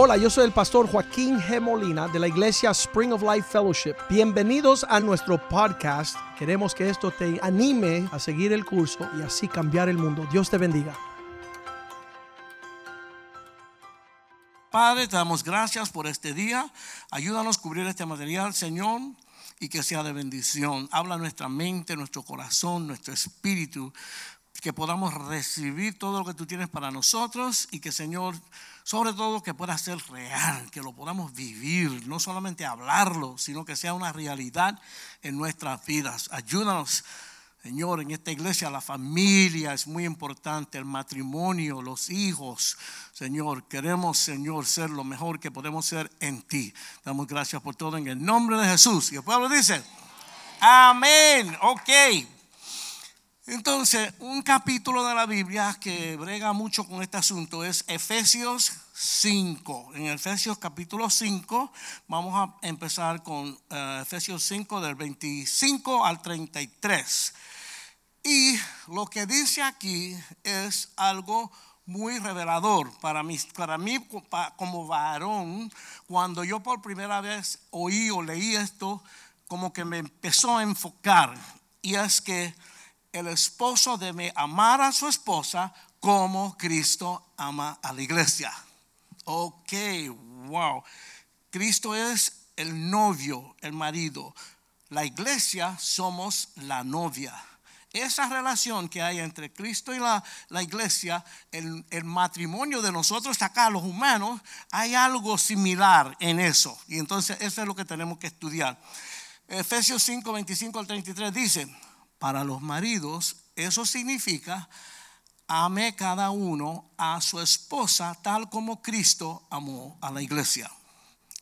Hola, yo soy el pastor Joaquín G. Molina de la iglesia Spring of Life Fellowship. Bienvenidos a nuestro podcast. Queremos que esto te anime a seguir el curso y así cambiar el mundo. Dios te bendiga. Padre, te damos gracias por este día. Ayúdanos a cubrir este material, Señor, y que sea de bendición. Habla nuestra mente, nuestro corazón, nuestro espíritu, que podamos recibir todo lo que tú tienes para nosotros y que, Señor, sobre todo que pueda ser real, que lo podamos vivir, no solamente hablarlo, sino que sea una realidad en nuestras vidas. Ayúdanos Señor, en esta iglesia la familia es muy importante, el matrimonio, los hijos. Señor, queremos, Señor, ser lo mejor que podemos ser en ti. Damos gracias por todo en el nombre de Jesús. Y el pueblo dice, amén. Ok. Entonces, un capítulo de la Biblia que brega mucho con este asunto es Efesios 5. En Efesios capítulo 5 vamos a empezar con eh, Efesios 5 del 25 al 33. Y lo que dice aquí es algo muy revelador para mí, para mí como varón. Cuando yo por primera vez oí o leí esto, como que me empezó a enfocar. Y es que el esposo debe amar a su esposa como Cristo ama a la iglesia. Ok, wow. Cristo es el novio, el marido. La iglesia somos la novia esa relación que hay entre Cristo y la, iglesia, el, el, matrimonio de nosotros acá, los humanos, hay algo similar en eso. Y entonces eso es lo que tenemos que estudiar. Efesios 5, 25 al 33 dice, para los maridos eso significa, ame cada uno a su esposa tal como Cristo amó a la iglesia.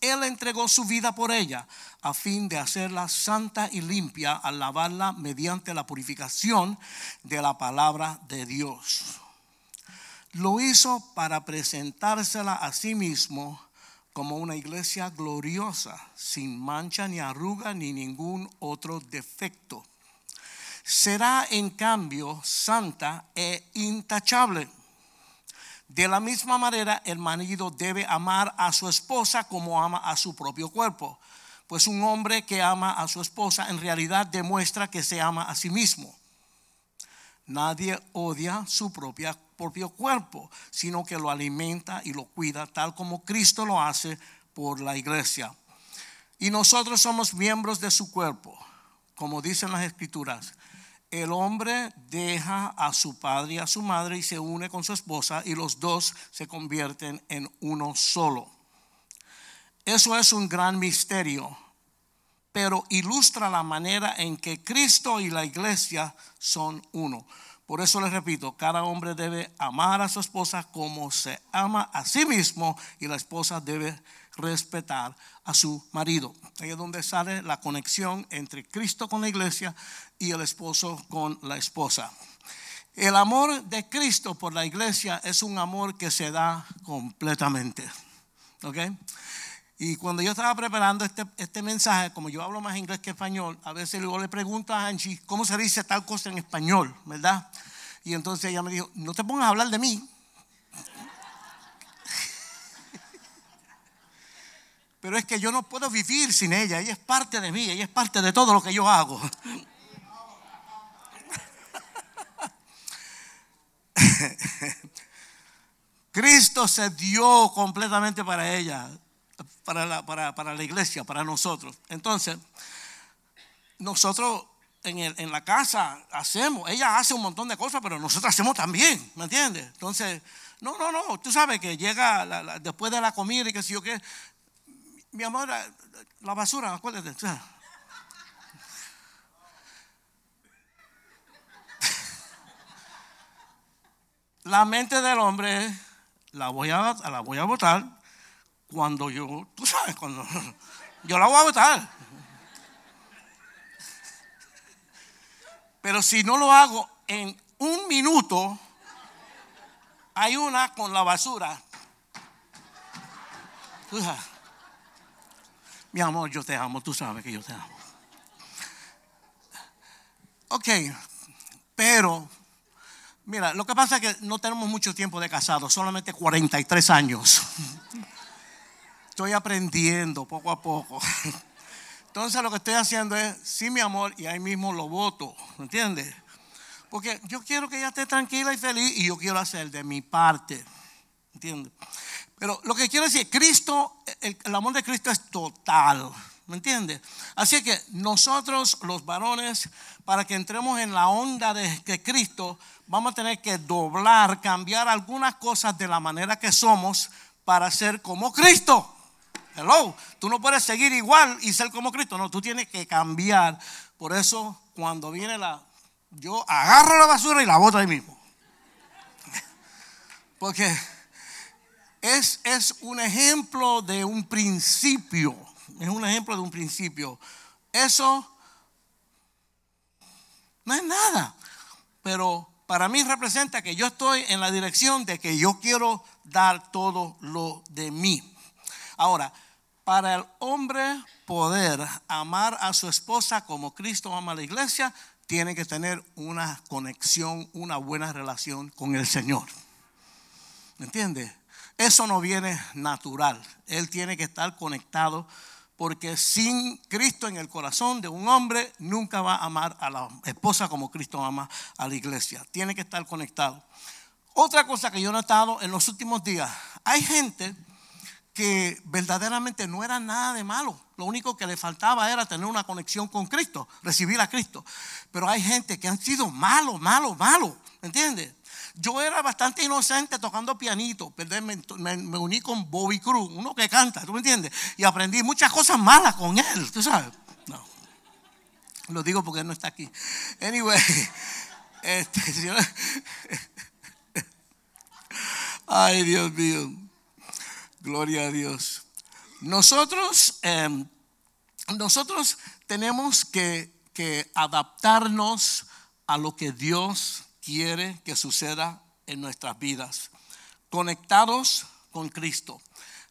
Él entregó su vida por ella a fin de hacerla santa y limpia al lavarla mediante la purificación de la palabra de Dios. Lo hizo para presentársela a sí mismo como una iglesia gloriosa, sin mancha ni arruga ni ningún otro defecto. Será en cambio santa e intachable de la misma manera, el marido debe amar a su esposa como ama a su propio cuerpo. Pues un hombre que ama a su esposa en realidad demuestra que se ama a sí mismo. Nadie odia su propia, propio cuerpo, sino que lo alimenta y lo cuida tal como Cristo lo hace por la iglesia. Y nosotros somos miembros de su cuerpo, como dicen las escrituras el hombre deja a su padre y a su madre y se une con su esposa y los dos se convierten en uno solo. Eso es un gran misterio, pero ilustra la manera en que Cristo y la iglesia son uno. Por eso les repito, cada hombre debe amar a su esposa como se ama a sí mismo y la esposa debe respetar a su marido. Ahí es donde sale la conexión entre Cristo con la iglesia y el esposo con la esposa. El amor de Cristo por la iglesia es un amor que se da completamente. ¿Ok? Y cuando yo estaba preparando este, este, mensaje, como yo hablo más inglés que español, a veces luego le pregunto a Angie, ¿cómo se dice tal cosa en español? ¿Verdad? Y entonces ella me dijo, no te pongas a hablar de mí, Pero es que yo no puedo vivir sin ella. Ella es parte de mí, ella es parte de todo lo que yo hago. Cristo se dio completamente para ella, para la, para, la iglesia, para nosotros. Entonces, nosotros en, en, la casa hacemos, ella hace un montón de cosas, pero nosotros hacemos también, ¿me entiendes? Entonces, no, no, no, tú sabes que llega después de la comida y que si yo qué, mi amor, la basura, acuérdate. La mente del hombre la voy a, la voy a votar cuando yo, tú sabes, cuando yo la voy a votar. Pero si no lo hago en un minuto, hay una con la basura. Mi amor, yo te amo, tú sabes que yo te amo. Ok, pero, mira, lo que pasa es que no tenemos mucho tiempo de casado, solamente 43 años. Estoy aprendiendo poco a poco. Entonces lo que estoy haciendo es, sí, mi amor, y ahí mismo lo voto, ¿me entiendes? Porque yo quiero que ella esté tranquila y feliz y yo quiero hacer de mi parte, ¿entiendes? Pero lo que quiero decir, Cristo, el, amor de Cristo es total, ¿me entiendes? Así que nosotros los varones, para que entremos en la onda de Cristo, vamos a tener que doblar, cambiar algunas cosas de la manera que somos para ser como Cristo. Hello, tú no puedes seguir igual y ser como Cristo, no, tú tienes que cambiar. Por eso cuando viene la, yo agarro la basura y la boto ahí mismo. Porque es, es un ejemplo de un principio, es un ejemplo de un principio. Eso no es nada, pero para mí representa que yo estoy en la dirección de que yo quiero dar todo lo de mí. Ahora, para el hombre poder amar a su esposa como Cristo ama a la iglesia, tiene que tener una conexión, una buena relación con el Señor. ¿Me entiende? Eso no viene natural. Él tiene que estar conectado porque sin Cristo en el corazón de un hombre nunca va a amar a la esposa como Cristo ama a la iglesia. Tiene que estar conectado. Otra cosa que yo he notado en los últimos días, hay gente que verdaderamente no era nada de malo. Lo único que le faltaba era tener una conexión con Cristo, recibir a Cristo. Pero hay gente que han sido malos, malos. ¿Me entiendes? Yo era bastante inocente tocando pianito. Me, me, uní con Bobby Cruz, uno que canta, ¿tú me entiendes? Y aprendí muchas cosas malas con él, ¿tú sabes? No. Lo digo porque él no está aquí. Anyway, este, ay Dios mío. Gloria a Dios. Nosotros, em, nosotros tenemos que, que adaptarnos a lo que Dios quiere que suceda en nuestras vidas, conectados con Cristo.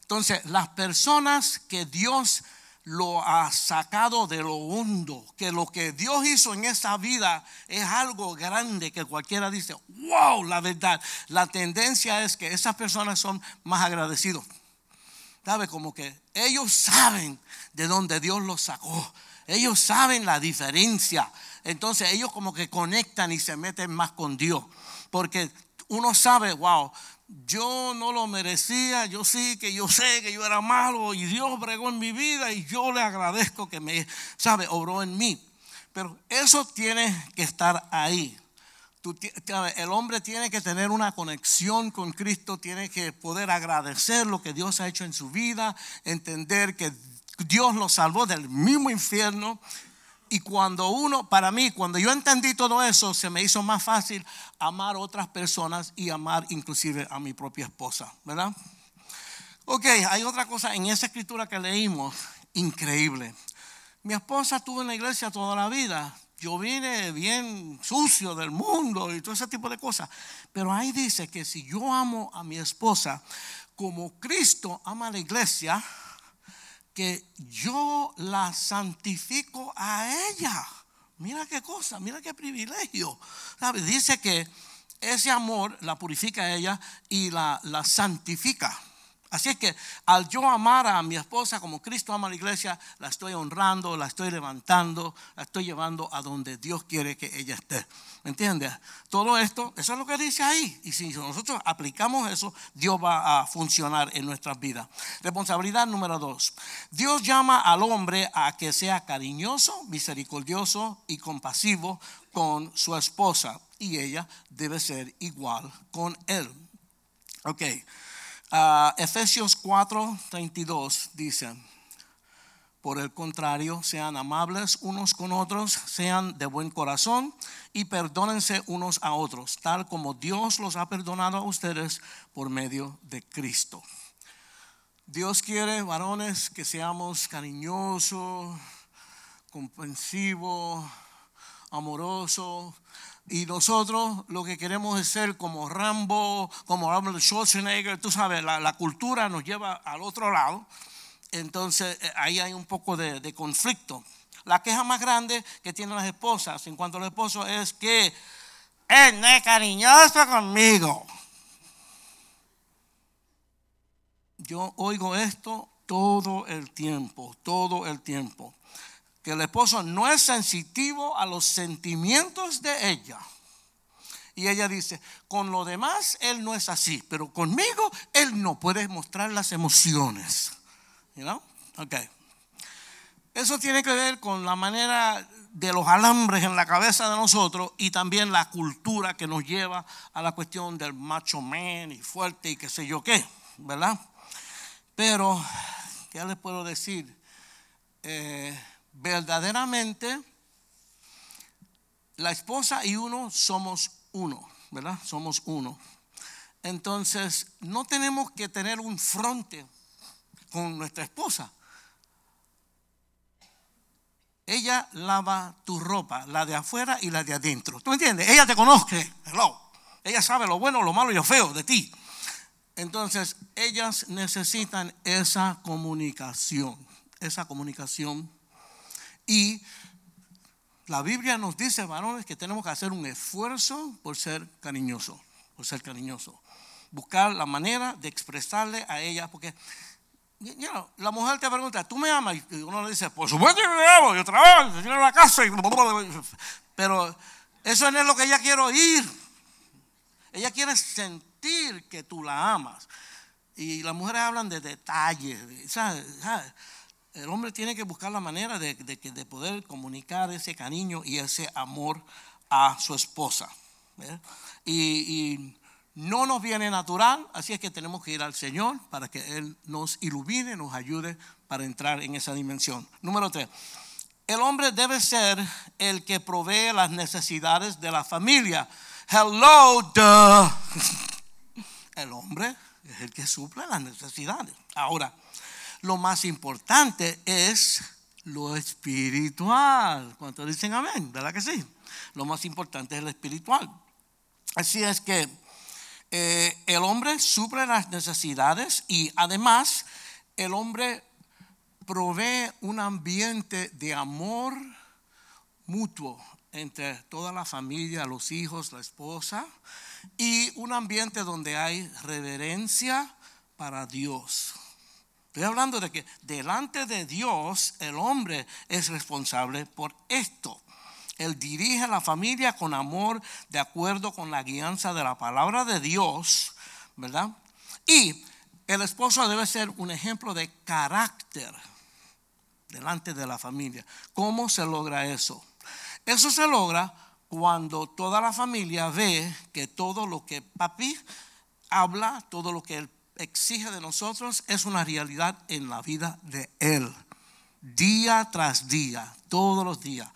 Entonces, las personas que Dios lo ha sacado de lo hondo, que lo que Dios hizo en esa vida es algo grande que cualquiera dice, wow, la verdad. La tendencia es que esas personas son más agradecidos ¿Sabe? Como que ellos saben de dónde Dios los sacó. Ellos saben la diferencia. Entonces ellos como que conectan y se meten más con Dios. Porque uno sabe, wow, yo no lo merecía, yo sí que yo sé que yo era malo y Dios bregó en mi vida y yo le agradezco que me, sabe, obró en mí. Pero eso tiene que estar ahí el hombre tiene que tener una conexión con Cristo, tiene que poder agradecer lo que Dios ha hecho en su vida, entender que Dios lo salvó del mismo infierno. Y cuando uno, para mí, cuando yo entendí todo eso, se me hizo más fácil amar otras personas y amar inclusive a mi propia esposa, ¿verdad? Ok, hay otra cosa en esa escritura que leímos, increíble. Mi esposa estuvo en la iglesia toda la vida, yo vine bien sucio del mundo y todo ese tipo de cosas. Pero ahí dice que si yo amo a mi esposa como Cristo ama a la iglesia, que yo la santifico a ella. Mira qué cosa, mira qué privilegio. Dice que ese amor la purifica a ella y la, la santifica. Así es que al yo amar a mi esposa como Cristo ama a la iglesia, la estoy honrando, la estoy levantando, la estoy llevando a donde Dios quiere que ella esté. ¿Me entiendes? Todo esto, eso es lo que dice ahí. Y si nosotros aplicamos eso, Dios va a funcionar en nuestras vidas. Responsabilidad número dos. Dios llama al hombre a que sea cariñoso, misericordioso y compasivo con su esposa. Y ella debe ser igual con él. Ok. Uh, Efesios 4, 32 dice, por el contrario, sean amables unos con otros, sean de buen corazón y perdónense unos a otros, tal como Dios los ha perdonado a ustedes por medio de Cristo. Dios quiere, varones, que seamos cariñosos, comprensivos, amorosos, y nosotros lo que queremos es ser como Rambo, como Arnold Schwarzenegger. Tú sabes, la, cultura nos lleva al otro lado. Entonces eh, ahí hay un poco de, de, conflicto. La queja más grande que tienen las esposas en cuanto al esposo es que él no es cariñoso conmigo. Yo oigo esto todo el tiempo, todo el tiempo. Que el esposo no es sensitivo a los sentimientos de ella. Y ella dice, con lo demás él no es así, pero conmigo él no puede mostrar las emociones. You know? Okay. Eso tiene que ver con la manera de los alambres en la cabeza de nosotros y también la cultura que nos lleva a la cuestión del macho man y fuerte y qué sé yo qué, ¿verdad? Pero, ¿qué les puedo decir? Eh, verdaderamente, la esposa y uno somos uno, ¿verdad? Somos uno. Entonces, no tenemos que tener un fronte con nuestra esposa ella lava tu ropa, la de afuera y la de adentro. ¿Tú me entiendes? Ella te conoce. Hello. Ella sabe lo bueno, lo malo y lo feo de ti. Entonces, ellas necesitan esa comunicación, esa comunicación. Y la Biblia nos dice, varones, que tenemos que hacer un esfuerzo por ser cariñoso, por ser cariñoso. Buscar la manera de expresarle a ella, porque la mujer te pregunta, ¿tú me amas? Y uno le dice, por supuesto que me amo, yo trabajo, yo en la casa. Y... Pero eso no es lo que ella quiere oír. Ella quiere sentir que tú la amas. Y las mujeres hablan de detalles. El hombre tiene que buscar la manera de, de, poder comunicar ese cariño y ese amor a su esposa. Y, y no nos viene natural, así es que tenemos que ir al Señor para que Él nos ilumine, nos ayude para entrar en esa dimensión. Número tres, el hombre debe ser el que provee las necesidades de la familia. Hello, duh. El hombre es el que suple las necesidades. Ahora, lo más importante es lo espiritual. ¿Cuántos dicen amén? ¿Verdad que sí? Lo más importante es lo espiritual. Así es que eh, el hombre suple las necesidades y además el hombre provee un ambiente de amor mutuo entre toda la familia, los hijos, la esposa, y un ambiente donde hay reverencia para Dios. Estoy hablando de que delante de Dios el hombre es responsable por esto. Él dirige a la familia con amor, de acuerdo con la guianza de la palabra de Dios, ¿verdad? Y el esposo debe ser un ejemplo de carácter delante de la familia. ¿Cómo se logra eso? Eso se logra cuando toda la familia ve que todo lo que papi habla, todo lo que él exige de nosotros es una realidad en la vida de él. Día tras día, todos los días.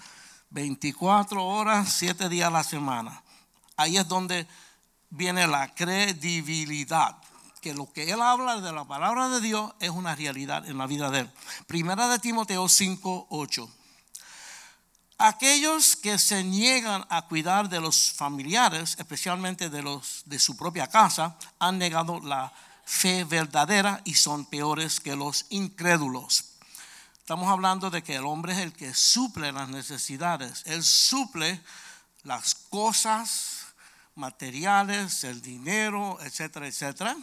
24 horas, 7 días a la semana. Ahí es donde viene la credibilidad, que lo que él habla de la palabra de Dios es una realidad en la vida de él. Primera de Timoteo 5, 8. Aquellos que se niegan a cuidar de los familiares, especialmente de los de su propia casa, han negado la fe verdadera y son peores que los incrédulos. Estamos hablando de que el hombre es el que suple las necesidades. Él suple las cosas materiales, el dinero, etcétera, etcétera.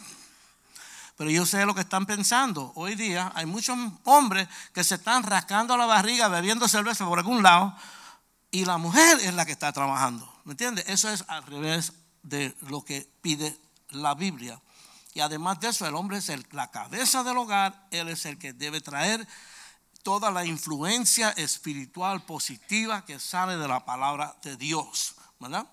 Pero yo sé lo que están pensando. Hoy día hay muchos hombres que se están rascando la barriga bebiendo cerveza por algún lado y la mujer es la que está trabajando. ¿Me entiendes? Eso es al revés de lo que pide la Biblia. Y además de eso, el hombre es la cabeza del hogar, él es el que debe traer toda la influencia espiritual positiva que sale de la palabra de Dios, ¿verdad?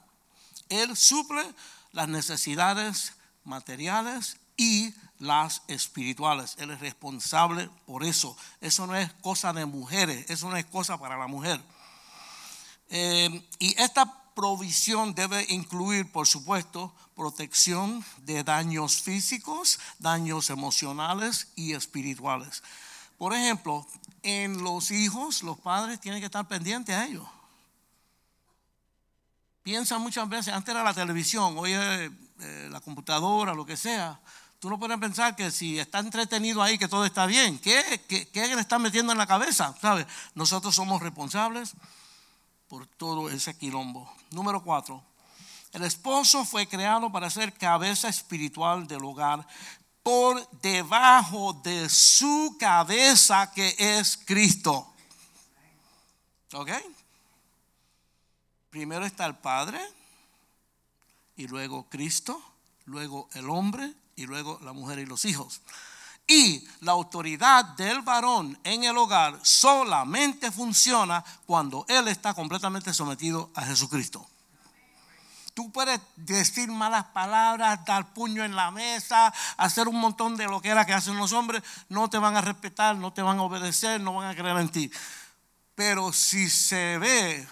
Él suple las necesidades materiales y las espirituales. Él es responsable por eso. Eso no es cosa de mujeres, eso no es cosa para la mujer. Eh, y esta provisión debe incluir, por supuesto, protección de daños físicos, daños emocionales y espirituales. Por ejemplo, en los hijos, los padres tienen que estar pendientes a ellos. Piensa muchas veces, antes era la televisión, hoy es eh, la computadora, lo que sea. Tú no puedes pensar que si está entretenido ahí, que todo está bien. ¿Qué, qué, qué le está metiendo en la cabeza? ¿Sabes? Nosotros somos responsables por todo ese quilombo. Número cuatro. El esposo fue creado para ser cabeza espiritual del hogar por debajo de su cabeza que es Cristo. ¿Ok? Primero está el Padre y luego Cristo, luego el hombre y luego la mujer y los hijos. Y la autoridad del varón en el hogar solamente funciona cuando él está completamente sometido a Jesucristo. Tú puedes decir malas palabras, dar puño en la mesa, hacer un montón de lo que era que hacen los hombres. No te van a respetar, no te van a obedecer, no van a creer en ti. Pero si se ve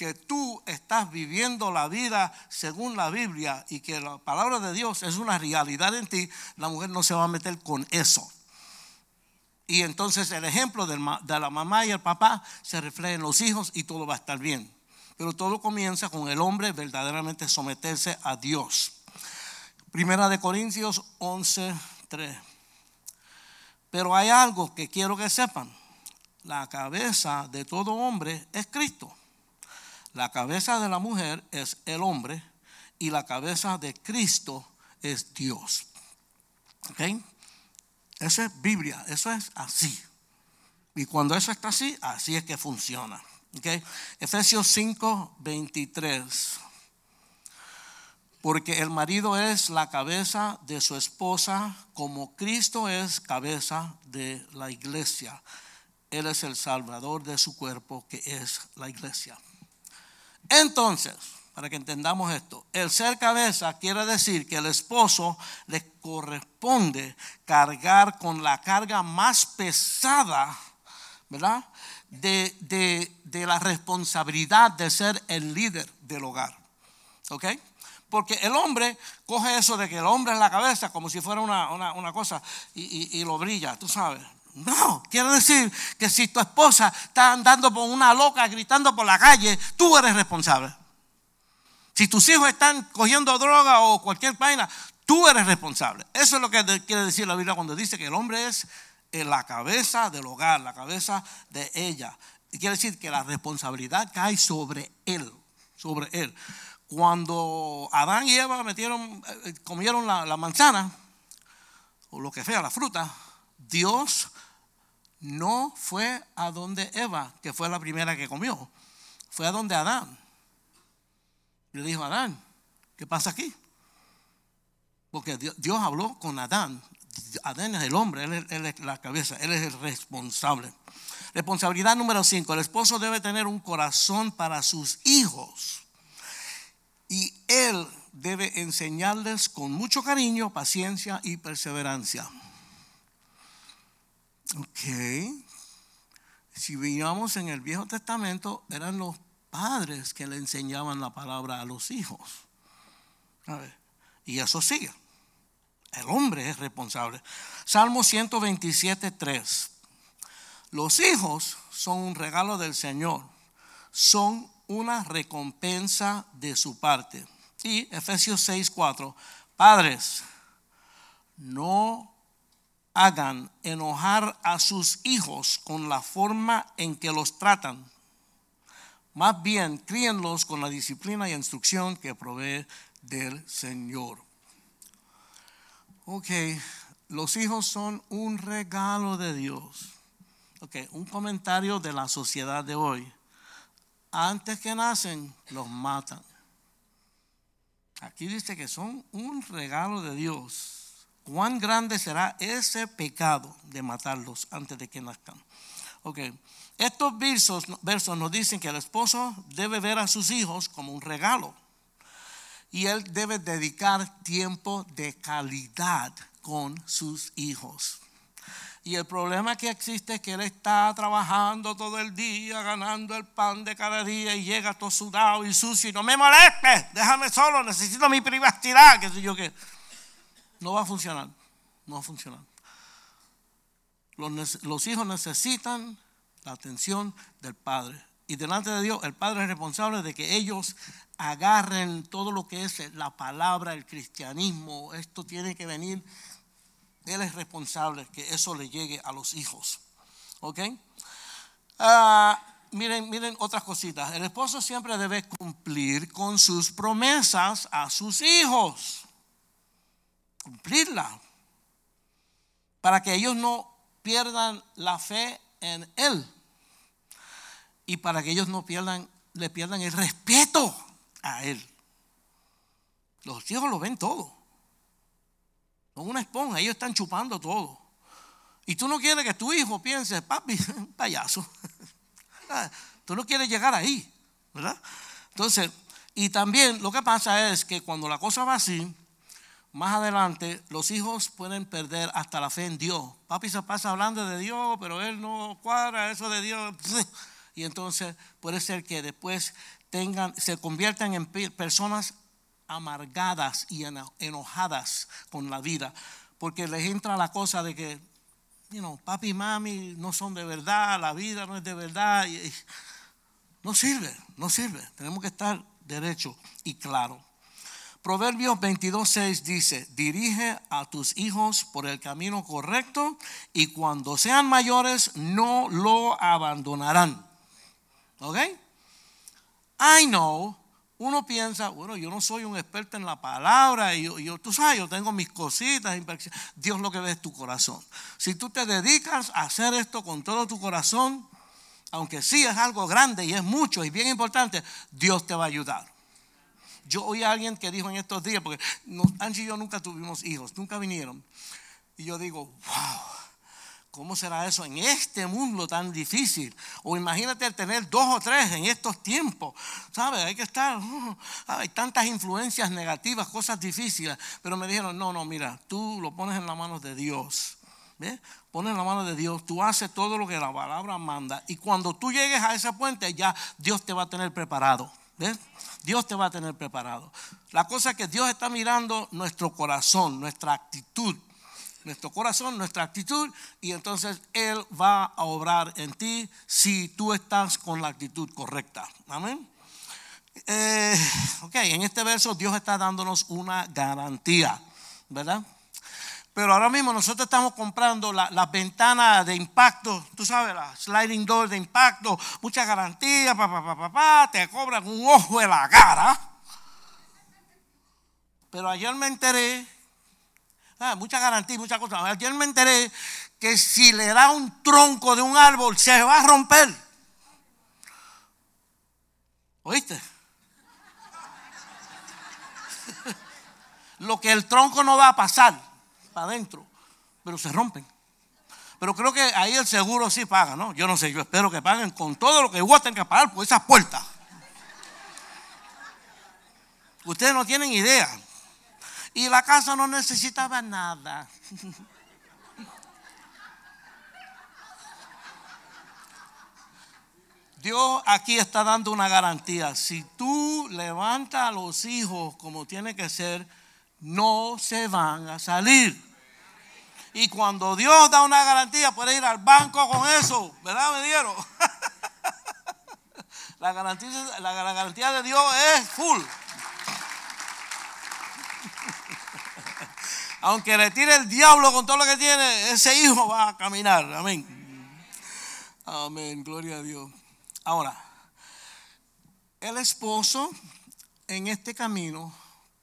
que tú estás viviendo la vida según la Biblia y que la palabra de Dios es una realidad en ti, la mujer no se va a meter con eso. Y entonces el ejemplo de la mamá y el papá se refleja en los hijos y todo va a estar bien. Pero todo comienza con el hombre verdaderamente someterse a Dios. Primera de Corintios 11, 3. Pero hay algo que quiero que sepan. La cabeza de todo hombre es Cristo. La cabeza de la mujer es el hombre y la cabeza de Cristo es Dios. ¿Ok? Eso es Biblia, eso es así. Y cuando eso está así, así es que funciona. ¿Ok? Efesios 5, 23. Porque el marido es la cabeza de su esposa, como Cristo es cabeza de la iglesia. Él es el salvador de su cuerpo, que es la iglesia. Entonces, para que entendamos esto, el ser cabeza quiere decir que el esposo le corresponde cargar con la carga más pesada, ¿verdad? De, la responsabilidad de ser el líder del hogar. ¿Ok? Porque el hombre coge eso de que el hombre es la cabeza como si fuera una, cosa y, y lo brilla, tú sabes. No, quiere decir que si tu esposa está andando por una loca gritando por la calle, tú eres responsable. Si tus hijos están cogiendo droga o cualquier vaina, tú eres responsable. Eso es lo que quiere decir la Biblia cuando dice que el hombre es eh, la cabeza del hogar, la cabeza de ella. Y quiere decir que la responsabilidad cae sobre él, sobre él. Cuando Adán y Eva metieron, eh, comieron la manzana, o lo que sea, la fruta, Dios no fue a donde Eva, que fue la primera que comió, fue a donde Adán. Le dijo, Adán, ¿qué pasa aquí? Porque Dios, habló con Adán. Adán es el hombre, él es, la cabeza, él es el responsable. Responsabilidad número 5. El esposo debe tener un corazón para sus hijos. Y él debe enseñarles con mucho cariño, paciencia y perseverancia. Ok. Si veíamos en el Viejo Testamento, eran los padres que le enseñaban la palabra a los hijos. Y eso sigue. El hombre es responsable. Salmo 127, 3. Los hijos son un regalo del Señor. Son una recompensa de su parte. Y Efesios 6, 4. Padres, no hagan enojar a sus hijos con la forma en que los tratan. Más bien, críenlos con la disciplina y instrucción que provee del Señor. Ok, los hijos son un regalo de Dios. Ok, un comentario de la sociedad de hoy. Antes que nacen, los matan. Aquí dice que son un regalo de Dios cuán grande será ese pecado de matarlos antes de que nazcan. Ok, estos versos, versos nos dicen que el esposo debe ver a sus hijos como un regalo y él debe dedicar tiempo de calidad con sus hijos. Y el problema que existe es que él está trabajando todo el día, ganando el pan de cada día y llega todo sudado y sucio y no me molestes, déjame solo, necesito mi privacidad, qué sé yo qué. No va a funcionar. No va a funcionar. Los, hijos necesitan la atención del padre. Y delante de Dios, el padre es responsable de que ellos agarren todo lo que es la palabra, el cristianismo. Esto tiene que venir. Él es responsable que eso le llegue a los hijos. ¿Ok? Ah, miren, miren otras cositas. El esposo siempre debe cumplir con sus promesas a sus hijos cumplirla. para que ellos no pierdan la fe en Él y para que ellos no pierdan, le pierdan el respeto a Él. Los hijos lo ven todo. Son una esponja, ellos están chupando todo. Y tú no quieres que tu hijo piense, papi, un payaso. Ah, tú no quieres llegar ahí, ¿verdad? Entonces, y también lo que pasa es que cuando la cosa va así, más adelante los hijos pueden perder hasta la fe en Dios. Papi se pasa hablando de Dios, pero él no cuadra eso de Dios. Y entonces puede ser que después tengan, se conviertan en personas amargadas y enojadas con la vida, porque les entra la cosa de que, you papi y mami no son de verdad, la vida no es de verdad. no sirve, no sirve. Tenemos que estar derecho y claro. Proverbios 22.6 dice, dirige a tus hijos por el camino correcto y cuando sean mayores no lo abandonarán. ¿Ok? I know, uno piensa, bueno, yo no soy un experto en la palabra, y yo, tú sabes, yo tengo mis cositas, Dios lo que ve es tu corazón. Si tú te dedicas a hacer esto con todo tu corazón, aunque sí es algo grande y es mucho y bien importante, Dios te va a ayudar. Yo oí a alguien que dijo en estos días, porque Angie y yo nunca tuvimos hijos, nunca vinieron. Y yo digo, wow, ¿cómo será eso en este mundo tan difícil? O imagínate tener dos o tres en estos tiempos. ¿Sabes? Hay que estar, hay tantas influencias negativas, cosas difíciles. Pero me dijeron, no, no, mira, tú lo pones en las manos de Dios. ¿Ves? Pones en la mano de Dios, tú haces todo lo que la palabra manda. Y cuando tú llegues a ese puente, ya Dios te va a tener preparado. ¿Ves? Dios te va a tener preparado. La cosa es que Dios está mirando nuestro corazón, nuestra actitud. Nuestro corazón, nuestra actitud, y entonces Él va a obrar en ti si tú estás con la actitud correcta. Amén. Eh, ok, en este verso Dios está dándonos una garantía, ¿verdad? Pero ahora mismo nosotros estamos comprando las la ventanas de impacto, tú sabes, la sliding door de impacto, mucha garantía, papá, papá, pa, te cobran un ojo de la cara. Pero ayer me enteré, ah, mucha garantía, muchas cosas. Ayer me enteré que si le da un tronco de un árbol se va a romper. ¿Oíste? Lo que el tronco no va a pasar adentro, pero se rompen. Pero creo que ahí el seguro sí paga, ¿no? Yo no sé, yo espero que paguen con todo lo que tengan que pagar por esas puertas. Ustedes no tienen idea. Y la casa no necesitaba nada. Dios aquí está dando una garantía. Si tú levantas a los hijos como tiene que ser, no se van a salir. Y cuando Dios da una garantía, puede ir al banco con eso. ¿Verdad, me dieron? La garantía, de Dios es full. Aunque le tire el diablo con todo lo que tiene, ese hijo va a caminar. Amén. Amén. Gloria a Dios. Ahora, el esposo en este camino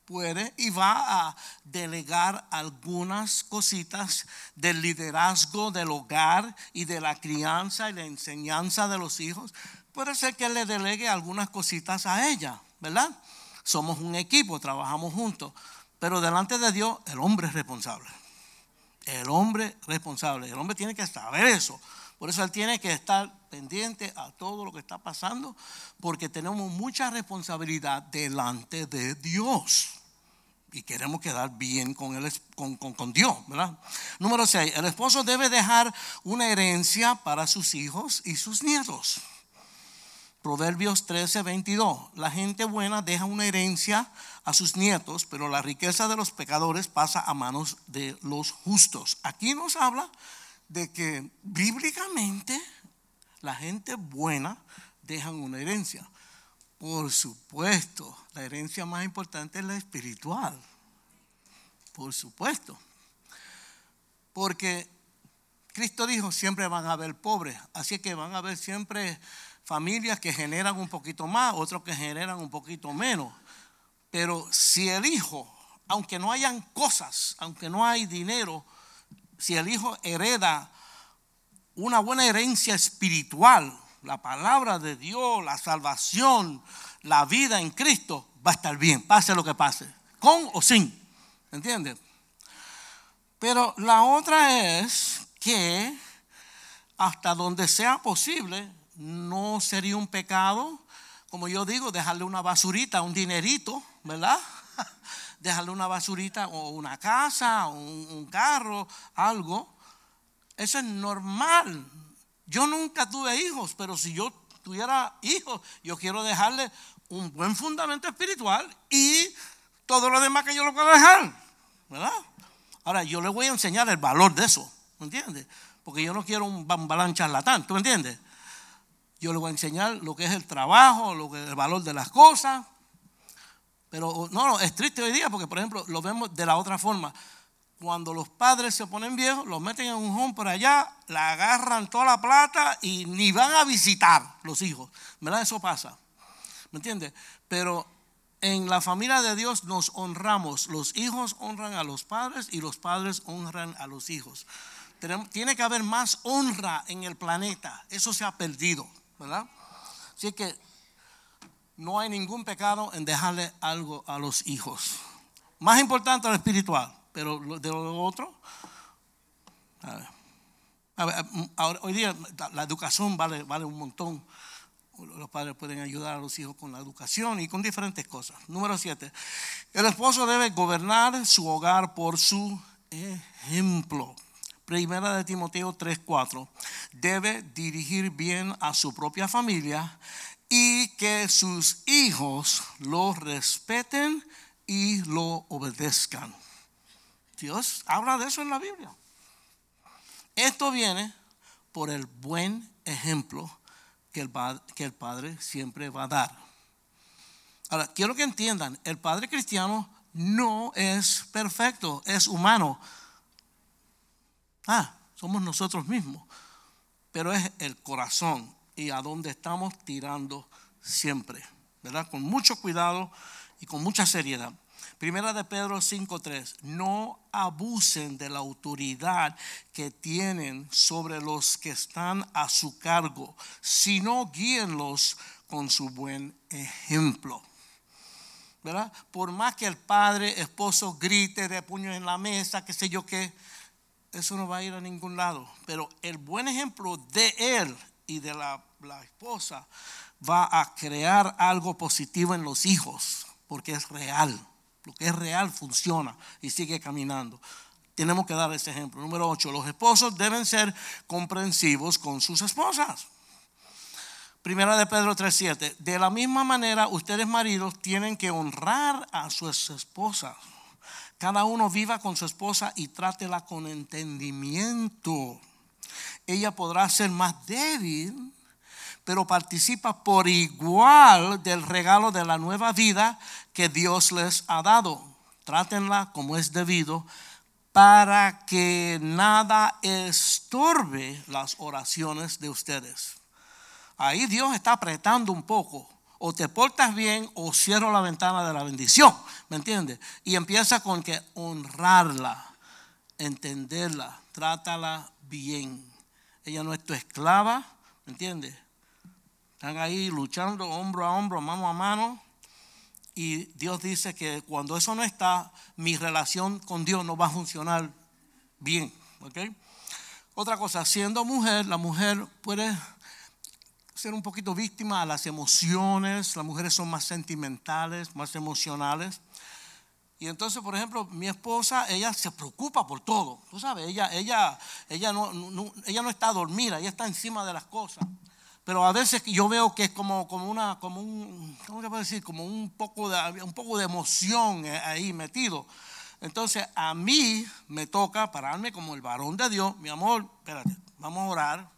puede y va a delegar algunas cositas del liderazgo del hogar y de la crianza y la enseñanza de los hijos. Puede ser que le delegue algunas cositas a ella, ¿verdad? Somos un equipo, trabajamos juntos, pero delante de Dios el hombre es responsable. El hombre responsable, el hombre tiene que saber eso. Por eso él tiene que estar pendiente a todo lo que está pasando, porque tenemos mucha responsabilidad delante de Dios y queremos quedar bien con, el, con, Dios, ¿verdad? Número 6, el esposo debe dejar una herencia para sus hijos y sus nietos. Proverbios 13, 22. La gente buena deja una herencia a sus nietos, pero la riqueza de los pecadores pasa a manos de los justos. Aquí nos habla de que bíblicamente la gente buena deja una herencia. Por supuesto, la herencia más importante es la espiritual. Por supuesto. Porque Cristo dijo, siempre van a haber pobres. Así que van a haber siempre familias que generan un poquito más, otros que generan un poquito menos. Pero si el hijo, aunque no hayan cosas, aunque no hay dinero, si el hijo hereda una buena herencia espiritual, la palabra de Dios, la salvación, la vida en Cristo, va a estar bien, pase lo que pase, con o sin, ¿entiendes? Pero la otra es que hasta donde sea posible, no sería un pecado, como yo digo, dejarle una basurita, un dinerito, ¿verdad? dejarle una basurita o una casa, un, un carro, algo. Eso es normal. Yo nunca tuve hijos, pero si yo tuviera hijos, yo quiero dejarle un buen fundamento espiritual y todo lo demás que yo lo puedo dejar, ¿verdad? Ahora, yo le voy a enseñar el valor de eso, ¿me entiendes? Porque yo no quiero un bambalán charlatán, ¿tú me entiendes? Yo le voy a enseñar lo que es el trabajo, lo que el valor de las cosas. Pero no, no, es triste hoy día porque, por ejemplo, lo vemos de la otra forma. Cuando los padres se ponen viejos, los meten en un home por allá, la agarran toda la plata y ni van a visitar los hijos. ¿Verdad? Eso pasa. ¿Me entiendes? Pero en la familia de Dios nos honramos. Los hijos honran a los padres y los padres honran a los hijos. Tiene que haber más honra en el planeta. Eso se ha perdido, ¿verdad? Así que no hay ningún pecado en dejarle algo a los hijos. Más importante lo espiritual, pero de lo otro, a ver, hoy día la educación vale, vale un montón los padres pueden ayudar a los hijos con la educación y con diferentes cosas. Número siete, el esposo debe gobernar su hogar por su ejemplo. Primera de Timoteo 3:4. Debe dirigir bien a su propia familia y que sus hijos lo respeten y lo obedezcan. Dios habla de eso en la Biblia. Esto viene por el buen ejemplo que el, que el Padre siempre va a dar. Ahora, quiero que entiendan, el Padre cristiano no es perfecto, es humano. Ah, somos nosotros mismos, pero es el corazón y a dónde estamos tirando siempre, ¿verdad? Con mucho cuidado y con mucha seriedad. Primera de Pedro 5:3, no abusen de la autoridad que tienen sobre los que están a su cargo, sino guíenlos con su buen ejemplo. ¿Verdad? Por más que el padre, esposo grite de puños en la mesa, qué sé yo qué, eso no va a ir a ningún lado. Pero el buen ejemplo de él y de la, la esposa va a crear algo positivo en los hijos, porque es real. Lo que es real funciona y sigue caminando. Tenemos que dar ese ejemplo. Número 8. Los esposos deben ser comprensivos con sus esposas. Primera de Pedro 3:7. De la misma manera, ustedes maridos tienen que honrar a sus esposas. Cada uno viva con su esposa y trátela con entendimiento. Ella podrá ser más débil pero participa por igual del regalo de la nueva vida que Dios les ha dado. Trátenla como es debido para que nada estorbe las oraciones de ustedes. Ahí Dios está apretando un poco. O te portas bien o cierro la ventana de la bendición. ¿Me entiendes? Y empieza con que honrarla, entenderla, trátala bien. Ella no es tu esclava, ¿me entiendes? Están ahí luchando hombro a hombro, mano a mano. Y Dios dice que cuando eso no está, mi relación con Dios no va a funcionar bien. Otra cosa, siendo mujer, la mujer puede ser un poquito víctima a las emociones. Las mujeres son más sentimentales, más emocionales. Y entonces, por ejemplo, mi esposa, ella se preocupa por todo. Tú sabes, ella, ella, ella, no, ella no está dormida, ella está encima de las cosas pero a veces yo veo que es como, como una, como un, ¿cómo decir? Como un poco de, un poco de emoción eh, ahí metido. Entonces a mí me toca pararme como el varón de Dios, mi amor, espérate, vamos a orar.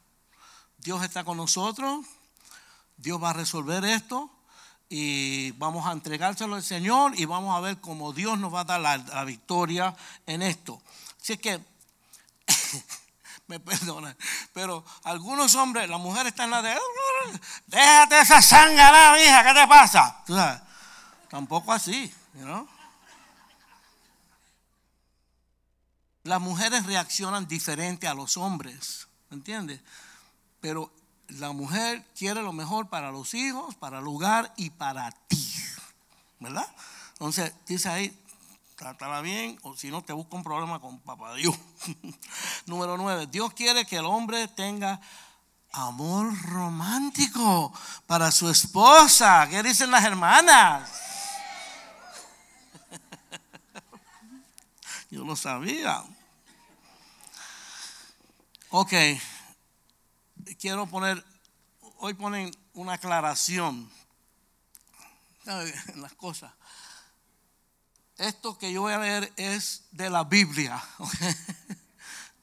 Dios está con nosotros, Dios va a resolver esto y vamos a entregárselo al Señor y vamos a ver cómo Dios nos va a dar la, la victoria en esto. Así que me perdonan. Pero algunos hombres, la mujer está en la de, déjate esa sangre, hija, ¿qué te pasa? ¿Tú sabes? Tampoco así, ¿no? las mujeres reaccionan diferente a los hombres, ¿entiendes? Pero la mujer quiere lo mejor para los hijos, para el hogar y para ti, ¿verdad? Entonces, dice ahí, trátala bien, o si no te busca un problema con papá Dios. Número nueve, Dios quiere que el hombre tenga amor romántico para su esposa. ¿Qué dicen las hermanas? Yo lo sabía. Ok, quiero poner, hoy ponen una aclaración en las cosas. Esto que yo voy a leer es de la Biblia.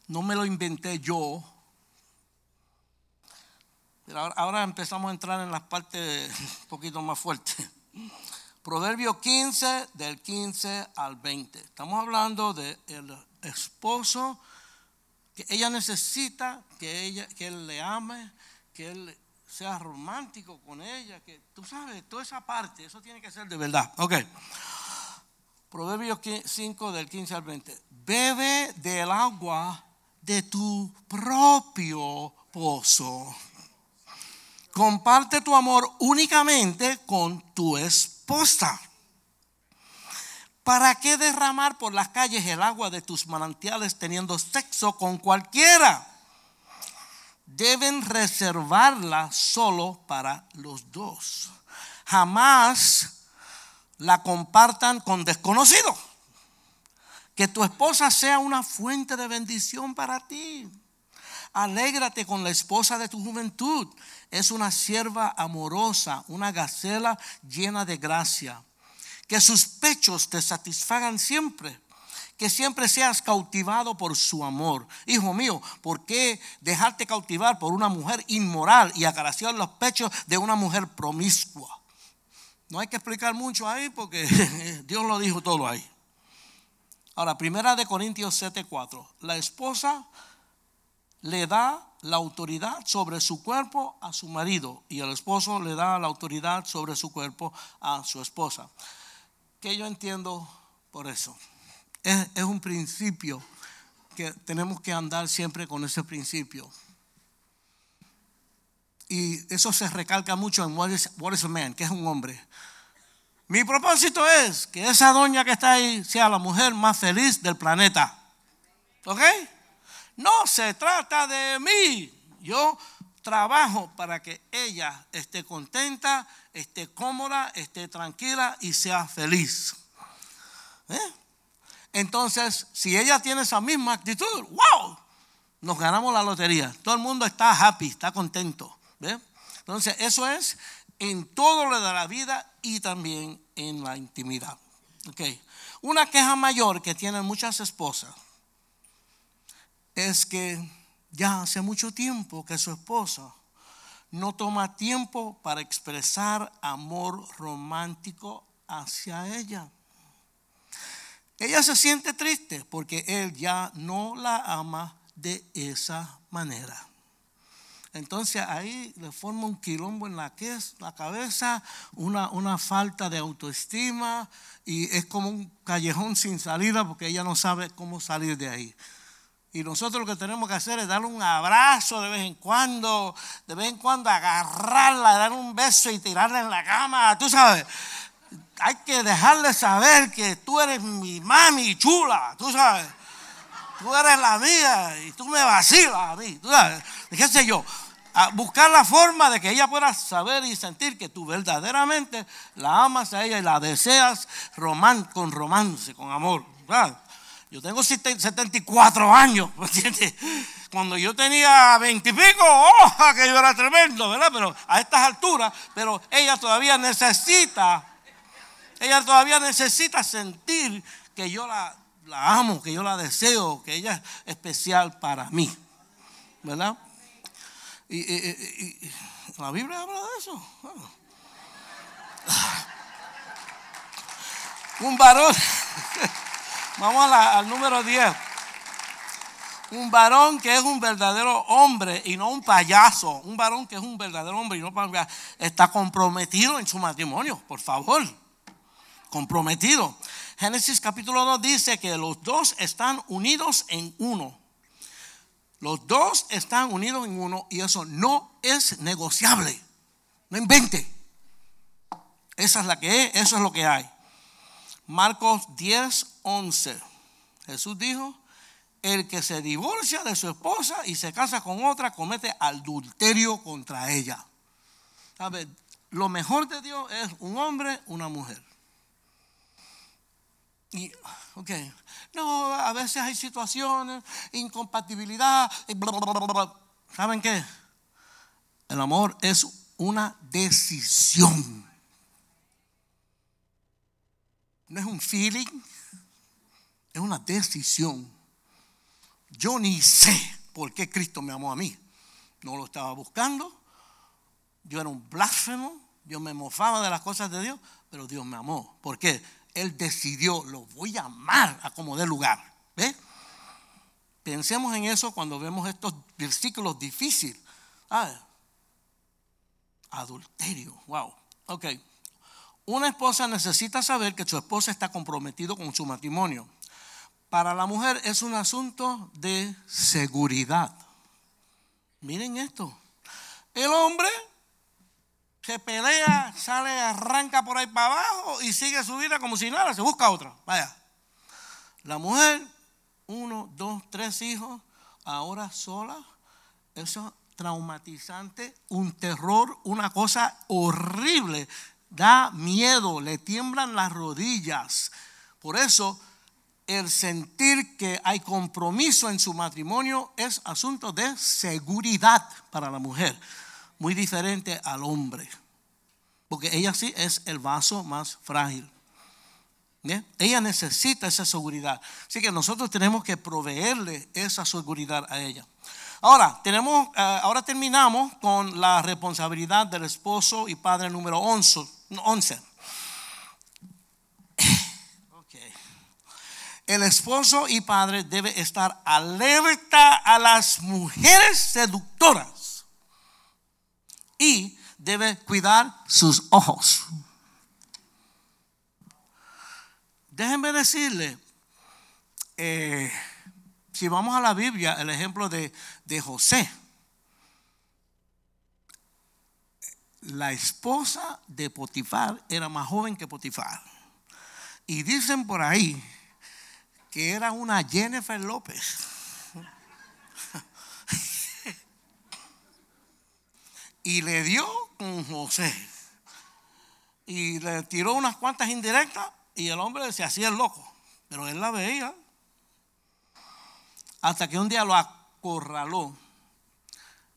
No me lo inventé yo. ahora, empezamos a entrar en las partes un poquito más fuertes. Proverbio 15, del 15 al 20. Estamos hablando del esposo que ella necesita que, ella, que él le ame, que él sea romántico con ella, que tú sabes, toda esa parte, eso tiene que ser de verdad. Ok. Proverbios 5 del 15 al 20. Bebe del agua de tu propio pozo. Comparte tu amor únicamente con tu esposa. ¿Para qué derramar por las calles el agua de tus manantiales teniendo sexo con cualquiera? Deben reservarla solo para los dos. Jamás la compartan con desconocidos. Que tu esposa sea una fuente de bendición para ti. Alégrate con la esposa de tu juventud. Es una sierva amorosa, una gacela llena de gracia. Que sus pechos te satisfagan siempre. Que siempre seas cautivado por su amor. Hijo mío, ¿por qué dejarte cautivar por una mujer inmoral y acariciar los pechos de una mujer promiscua? No hay que explicar mucho ahí porque Dios lo dijo todo ahí. Ahora, primera de Corintios 7:4. La esposa le da la autoridad sobre su cuerpo a su marido y el esposo le da la autoridad sobre su cuerpo a su esposa. ¿Qué yo entiendo por eso? Es, es un principio que tenemos que andar siempre con ese principio. Y eso se recalca mucho en What is, a Man, que es un hombre. Mi propósito es que esa doña que está ahí sea la mujer más feliz del planeta. ¿Ok? No se trata de mí. Yo trabajo para que ella esté contenta, esté cómoda, esté tranquila y sea feliz. ¿Eh? Entonces, si ella tiene esa misma actitud, wow, nos ganamos la lotería. Todo el mundo está happy, está contento. Entonces, eso es en todo lo de la vida y también en la intimidad. Okay. Una queja mayor que tienen muchas esposas es que ya hace mucho tiempo que su esposa no toma tiempo para expresar amor romántico hacia ella. Ella se siente triste porque él ya no la ama de esa manera. Entonces ahí le forma un quilombo en la, cabeza, una, una falta de autoestima y es como un callejón sin salida porque ella no sabe cómo salir de ahí. Y nosotros lo que tenemos que hacer es darle un abrazo de vez en cuando, de vez en cuando agarrarla, darle un beso y tirarla en la cama, tú sabes. Hay que dejarle saber que tú eres mi mami chula, tú sabes. Tú eres la mía y tú me vacilas a mí, tú sabes. ¿Qué sé yo? A buscar la forma de que ella pueda saber y sentir que tú verdaderamente la amas a ella y la deseas con romance, con amor. Yo tengo 74 años, ¿entiendes? Cuando yo tenía 20 y pico, ¡oh! que yo era tremendo, ¿verdad? Pero a estas alturas, pero ella todavía necesita, ella todavía necesita sentir que yo la, la amo, que yo la deseo, que ella es especial para mí, ¿verdad? Y, la Biblia habla de eso. Un varón, vamos al número 10. Un varón que es un verdadero hombre y no un payaso. Un varón que es un verdadero hombre y no payaso. Está comprometido en su matrimonio, por favor. Comprometido. Génesis capítulo 2 dice que los dos están unidos en uno. Los dos están unidos en uno y eso no es negociable. No invente. Esa es la que es, eso es lo que hay. Marcos 10, 11. Jesús dijo, el que se divorcia de su esposa y se casa con otra comete adulterio contra ella. ¿Sabe? Lo mejor de Dios es un hombre, una mujer. Y, ok, no, a veces hay situaciones, incompatibilidad, y ¿saben qué? El amor es una decisión. No es un feeling, es una decisión. Yo ni sé por qué Cristo me amó a mí. No lo estaba buscando. Yo era un blasfemo. Yo me mofaba de las cosas de Dios. Pero Dios me amó. ¿Por qué? Él decidió, lo voy a amar a como dé lugar. ¿Ve? Pensemos en eso cuando vemos estos versículos difíciles. Ah, adulterio. Wow. Ok. Una esposa necesita saber que su esposa está comprometido con su matrimonio para la mujer es un asunto de seguridad. Miren esto. El hombre se pelea, sale, arranca por ahí para abajo y sigue su vida como si nada, se busca otra. Vaya. La mujer, uno, dos, tres hijos, ahora sola, eso traumatizante, un terror, una cosa horrible, da miedo, le tiemblan las rodillas. Por eso el sentir que hay compromiso en su matrimonio es asunto de seguridad para la mujer, muy diferente al hombre, porque ella sí es el vaso más frágil. Ella necesita esa seguridad, así que nosotros tenemos que proveerle esa seguridad a ella. Ahora, tenemos, eh, ahora terminamos con la responsabilidad del esposo y padre número 11. 11. el esposo y padre debe estar alerta a las mujeres seductoras y debe cuidar sus ojos. Déjenme decirle, eh, si vamos a la Biblia, el ejemplo de, de José, la esposa de Potifar era más joven que Potifar. Y dicen por ahí que era una Jennifer López. Y le dio con José. Y le tiró unas cuantas indirectas y el hombre se hacía el loco. Pero él la veía. Hasta que un día lo acorraló.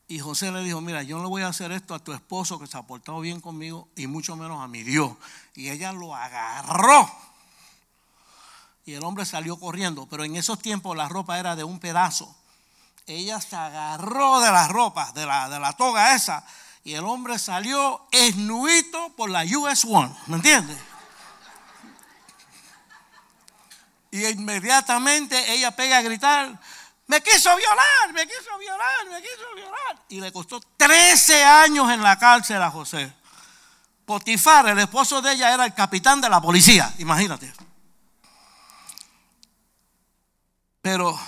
Y José le dijo, mira, yo no le voy a hacer esto a tu esposo que se ha portado bien conmigo y mucho menos a mi Dios. Y ella lo agarró y el hombre salió corriendo, pero en esos tiempos la ropa era de un pedazo. Ella se agarró de la ropa, de la, de la toga esa, y el hombre salió esnuito por la US One, ¿me entiendes? Y inmediatamente ella pega a gritar, me quiso violar, me quiso violar, me quiso violar. Y le costó 13 años en la cárcel a José. Potifar, el esposo de ella, era el capitán de la policía, imagínate. Pero,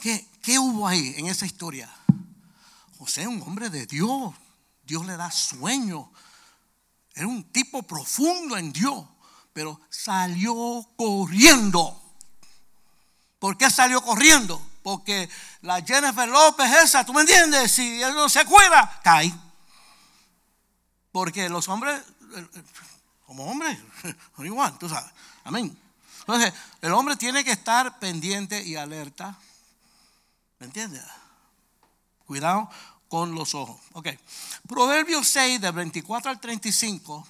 ¿qué, ¿qué hubo ahí en esa historia? José un hombre de Dios. Dios le da sueño. Era un tipo profundo en Dios. Pero salió corriendo. ¿Por qué salió corriendo? Porque la Jennifer López esa, ¿tú me entiendes? Si él no se cuida, cae. Porque los hombres, como hombres, son igual, tú sabes. Amén. Entonces, el hombre tiene que estar pendiente y alerta. ¿Me entiendes? Cuidado con los ojos. Ok. Proverbios 6, del 24 al 35,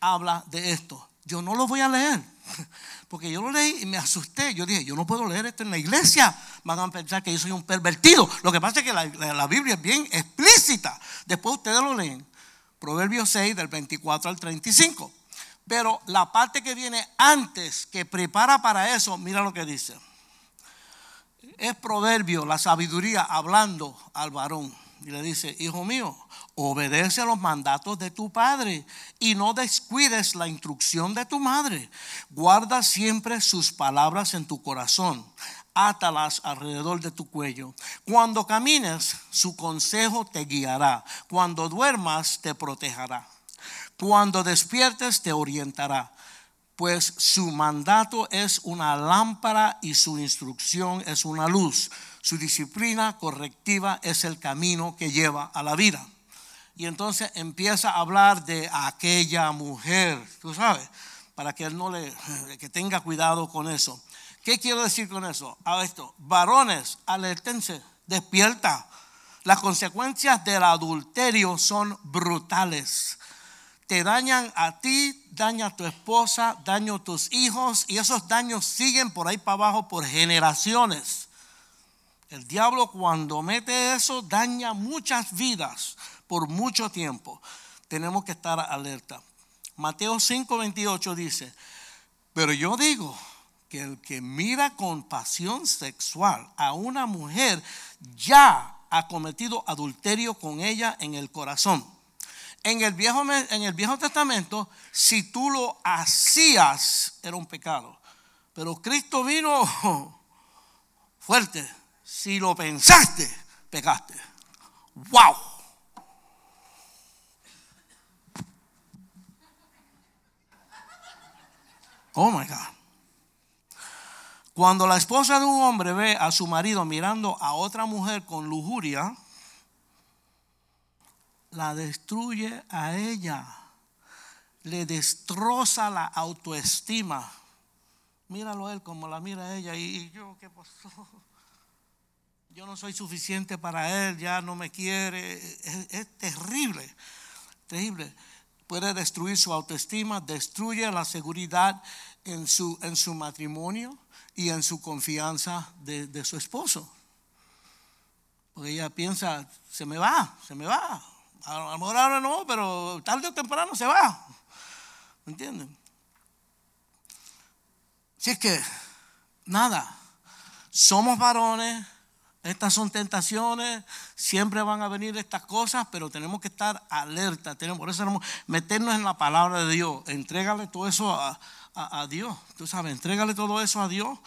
habla de esto. Yo no lo voy a leer. Porque yo lo leí y me asusté. Yo dije, yo no puedo leer esto en la iglesia. Van a pensar que yo soy un pervertido. Lo que pasa es que la, la Biblia es bien explícita. Después ustedes lo leen. Proverbios 6, del 24 al 35. Pero la parte que viene antes, que prepara para eso, mira lo que dice. Es proverbio, la sabiduría, hablando al varón. Y le dice, hijo mío, Obedece los mandatos de tu padre y no descuides la instrucción de tu madre. Guarda siempre sus palabras en tu corazón. Átalas alrededor de tu cuello. Cuando camines, su consejo te guiará. Cuando duermas, te protegerá. Cuando despiertes, te orientará. Pues su mandato es una lámpara y su instrucción es una luz. Su disciplina correctiva es el camino que lleva a la vida y entonces empieza a hablar de aquella mujer, tú sabes, para que él no le, que tenga cuidado con eso. ¿Qué quiero decir con eso? A esto, varones, alertense, despierta. Las consecuencias del adulterio son brutales. Te dañan a ti, daña a tu esposa, daño a tus hijos y esos daños siguen por ahí para abajo por generaciones. El diablo cuando mete eso daña muchas vidas por mucho tiempo. Tenemos que estar alerta. Mateo 5:28 dice, pero yo digo que el que mira con pasión sexual a una mujer ya ha cometido adulterio con ella en el corazón. En el Viejo, en el viejo Testamento, si tú lo hacías, era un pecado. Pero Cristo vino fuerte. Si lo pensaste, pecaste. ¡Wow! Oh my God. Cuando la esposa de un hombre ve a su marido mirando a otra mujer con lujuria, la destruye a ella, le destroza la autoestima. Míralo él como la mira ella y yo, ¿qué pasó? Yo no soy suficiente para él, ya no me quiere. Es, es terrible, terrible puede destruir su autoestima, destruye la seguridad en su, en su matrimonio y en su confianza de, su esposo. Porque ella piensa, se me va, se me va. A lo mejor ahora no, pero tarde o temprano se va. ¿Me entienden? Si es que, nada, somos varones, estas son tentaciones, siempre van a venir estas cosas, pero tenemos que estar alerta. Tenemos, por eso tenemos meternos en la palabra de Dios. Entrégale todo eso a, a, Dios. Tú sabes, entrégale todo eso a Dios.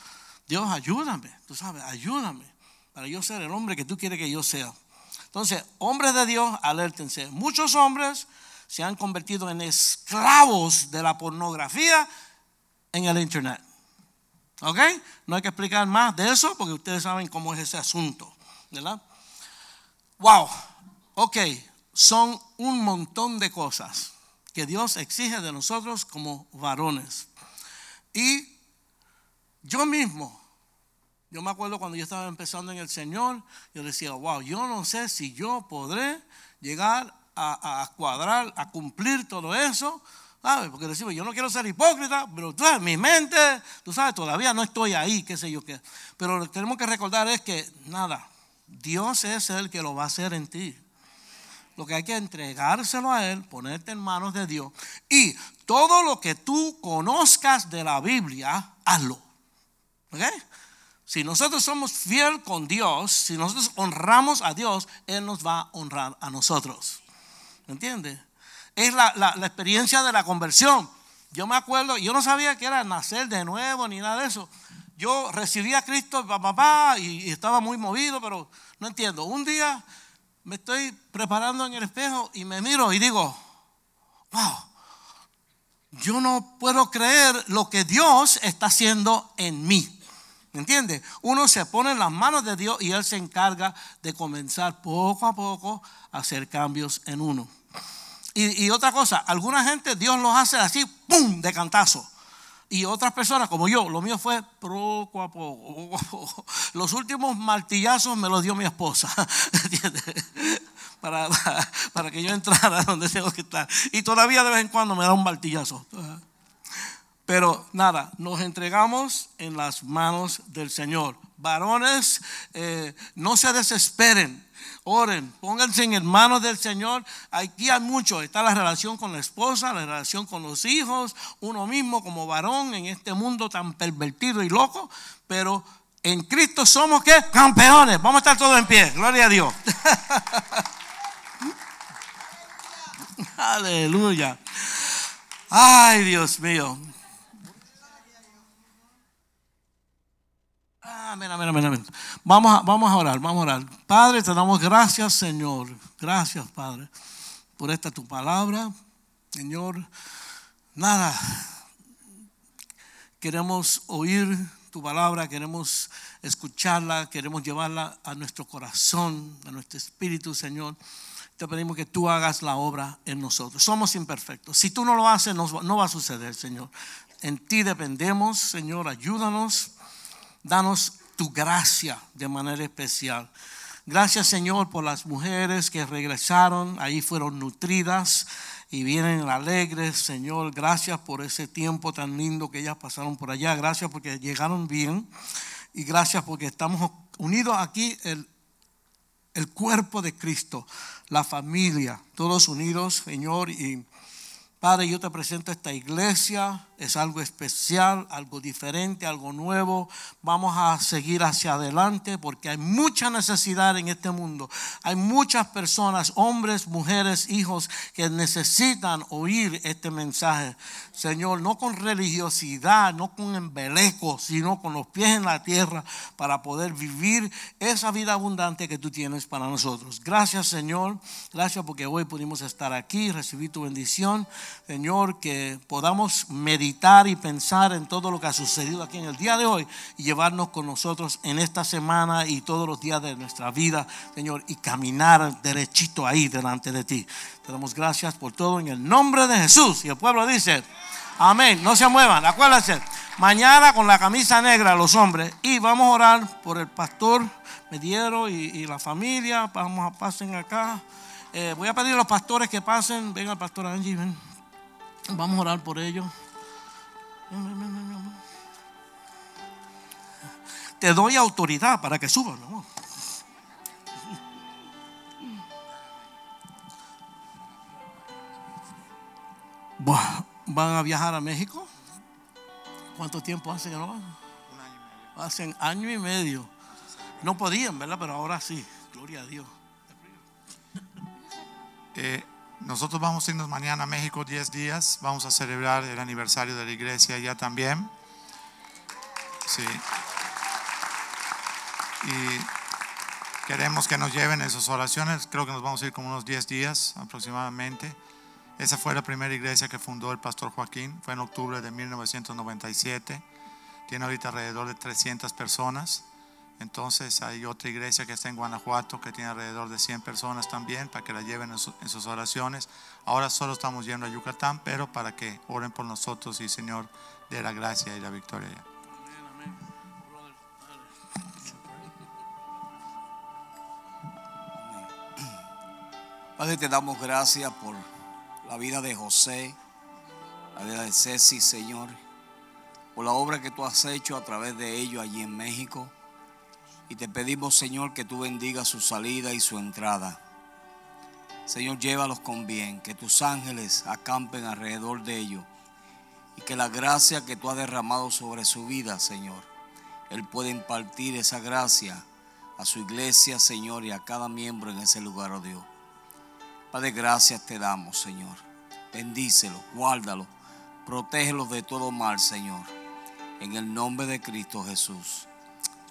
Dios, ayúdame. Tú sabes, ayúdame para yo ser el hombre que tú quieres que yo sea. Entonces, hombres de Dios, alértense. Muchos hombres se han convertido en esclavos de la pornografía en el Internet. ¿Ok? No hay que explicar más de eso porque ustedes saben cómo es ese asunto. ¿Verdad? Wow. Ok. Son un montón de cosas que Dios exige de nosotros como varones. Y yo mismo, yo me acuerdo cuando yo estaba empezando en el Señor, yo decía, wow, yo no sé si yo podré llegar a, cuadrar, a cumplir todo eso porque decimos, yo no quiero ser hipócrita, pero tú sabes, mi mente, tú sabes, todavía no estoy ahí, qué sé yo qué. Pero lo que tenemos que recordar es que, nada, Dios es el que lo va a hacer en ti. Lo que hay que entregárselo a Él, ponerte en manos de Dios. Y todo lo que tú conozcas de la Biblia, hazlo. ¿Ok? Si nosotros somos fiel con Dios, si nosotros honramos a Dios, Él nos va a honrar a nosotros. ¿Me entiendes? es la, experiencia de la conversión. Yo me acuerdo, yo no sabía que era nacer de nuevo ni nada de eso. Yo recibí a Cristo, papá, y, y estaba muy movido, pero no entiendo. Un día me estoy preparando en el espejo y me miro y digo, wow, yo no puedo creer lo que Dios está haciendo en mí. ¿Me entiende? Uno se pone en las manos de Dios y Él se encarga de comenzar poco a poco a hacer cambios en uno. Y, otra cosa, alguna gente Dios los hace así, ¡pum!, de cantazo. Y otras personas, como yo, lo mío fue poco a poco. Los últimos martillazos me los dio mi esposa, ¿entiendes? Para, para, que yo entrara donde tengo que estar. Y todavía de vez en cuando me da un martillazo. Pero nada, nos entregamos en las manos del Señor. Varones, eh, no se desesperen oren, pónganse en manos del Señor. Aquí hay mucho, está la relación con la esposa, la relación con los hijos, uno mismo como varón en este mundo tan pervertido y loco, pero en Cristo somos que campeones. Vamos a estar todos en pie, gloria a Dios. Aleluya. Ay, Dios mío. Mira, mira, mira, mira. Vamos a, vamos a orar, vamos a orar. Padre, te damos gracias, Señor. Gracias, Padre, por esta tu palabra. Señor, nada. Queremos oír tu palabra, queremos escucharla, queremos llevarla a nuestro corazón, a nuestro espíritu, Señor. Te pedimos que tú hagas la obra en nosotros. Somos imperfectos. Si tú no lo haces, no va a suceder, Señor. En ti dependemos, Señor. Ayúdanos. Danos tu gracia de manera especial. Gracias, Señor, por las mujeres que regresaron. Ahí fueron nutridas y vienen alegres, Señor. Gracias por ese tiempo tan lindo que ellas pasaron por allá. Gracias porque llegaron bien. Y gracias porque estamos unidos aquí, el, el cuerpo de Cristo, la familia, todos unidos, Señor. Y Padre, yo te presento esta iglesia, es algo especial, algo diferente, algo nuevo. Vamos a seguir hacia adelante porque hay mucha necesidad en este mundo. Hay muchas personas, hombres, mujeres, hijos, que necesitan oír este mensaje. Señor, no con religiosidad, no con embeleco, sino con los pies en la tierra para poder vivir esa vida abundante que tú tienes para nosotros. Gracias, Señor. Gracias porque hoy pudimos estar aquí, recibir tu bendición. Señor, que podamos meditar y pensar en todo lo que ha sucedido aquí en el día de hoy y llevarnos con nosotros en esta semana y todos los días de nuestra vida, Señor, y caminar derechito ahí delante de ti. Te damos gracias por todo en el nombre de Jesús. Y el pueblo dice, amén. No se muevan, acuérdense. Mañana con la camisa negra los hombres y vamos a orar por el pastor Mediero y, la familia. Vamos a pasen acá. Eh, voy a pedir a los pastores que pasen. Venga pastor Angie, ven. Vamos a orar por ellos. Te doy autoridad para que suban. ¿Van a viajar a México? ¿Cuánto tiempo hace que no van? Un año y medio. Hacen año y medio. No podían, ¿verdad? Pero ahora sí. Gloria a Dios. Eh, nosotros vamos a irnos mañana a México 10 días. Vamos a celebrar el aniversario de la iglesia allá también. Sí. Y queremos que nos lleven en sus oraciones. Creo que nos vamos a ir como unos 10 días aproximadamente. Esa fue la primera iglesia que fundó el pastor Joaquín. Fue en octubre de 1997. Tiene ahorita alrededor de 300 personas. Entonces hay otra iglesia que está en Guanajuato que tiene alrededor de 100 personas también para que la lleven en, sus oraciones. Ahora solo estamos yendo a Yucatán, pero para que oren por nosotros y Señor dé la gracia y la victoria. Padre, te damos gracias por la vida de José, la vida de Ceci, Señor, por la obra que tú has hecho a través de ellos allí en México. Y te pedimos, Señor, que tú bendigas su salida y su entrada. Señor, llévalos con bien, que tus ángeles acampen alrededor de ellos y que la gracia que tú has derramado sobre su vida, Señor, Él puede impartir esa gracia a su iglesia, Señor, y a cada miembro en ese lugar, oh Dios. Padre, gracias te damos, Señor. Bendícelo, guárdalo, protégelos de todo mal, Señor. En el nombre de Cristo Jesús.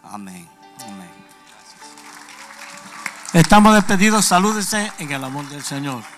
Amén. Estamos despedidos. Salúdense en el amor del Señor.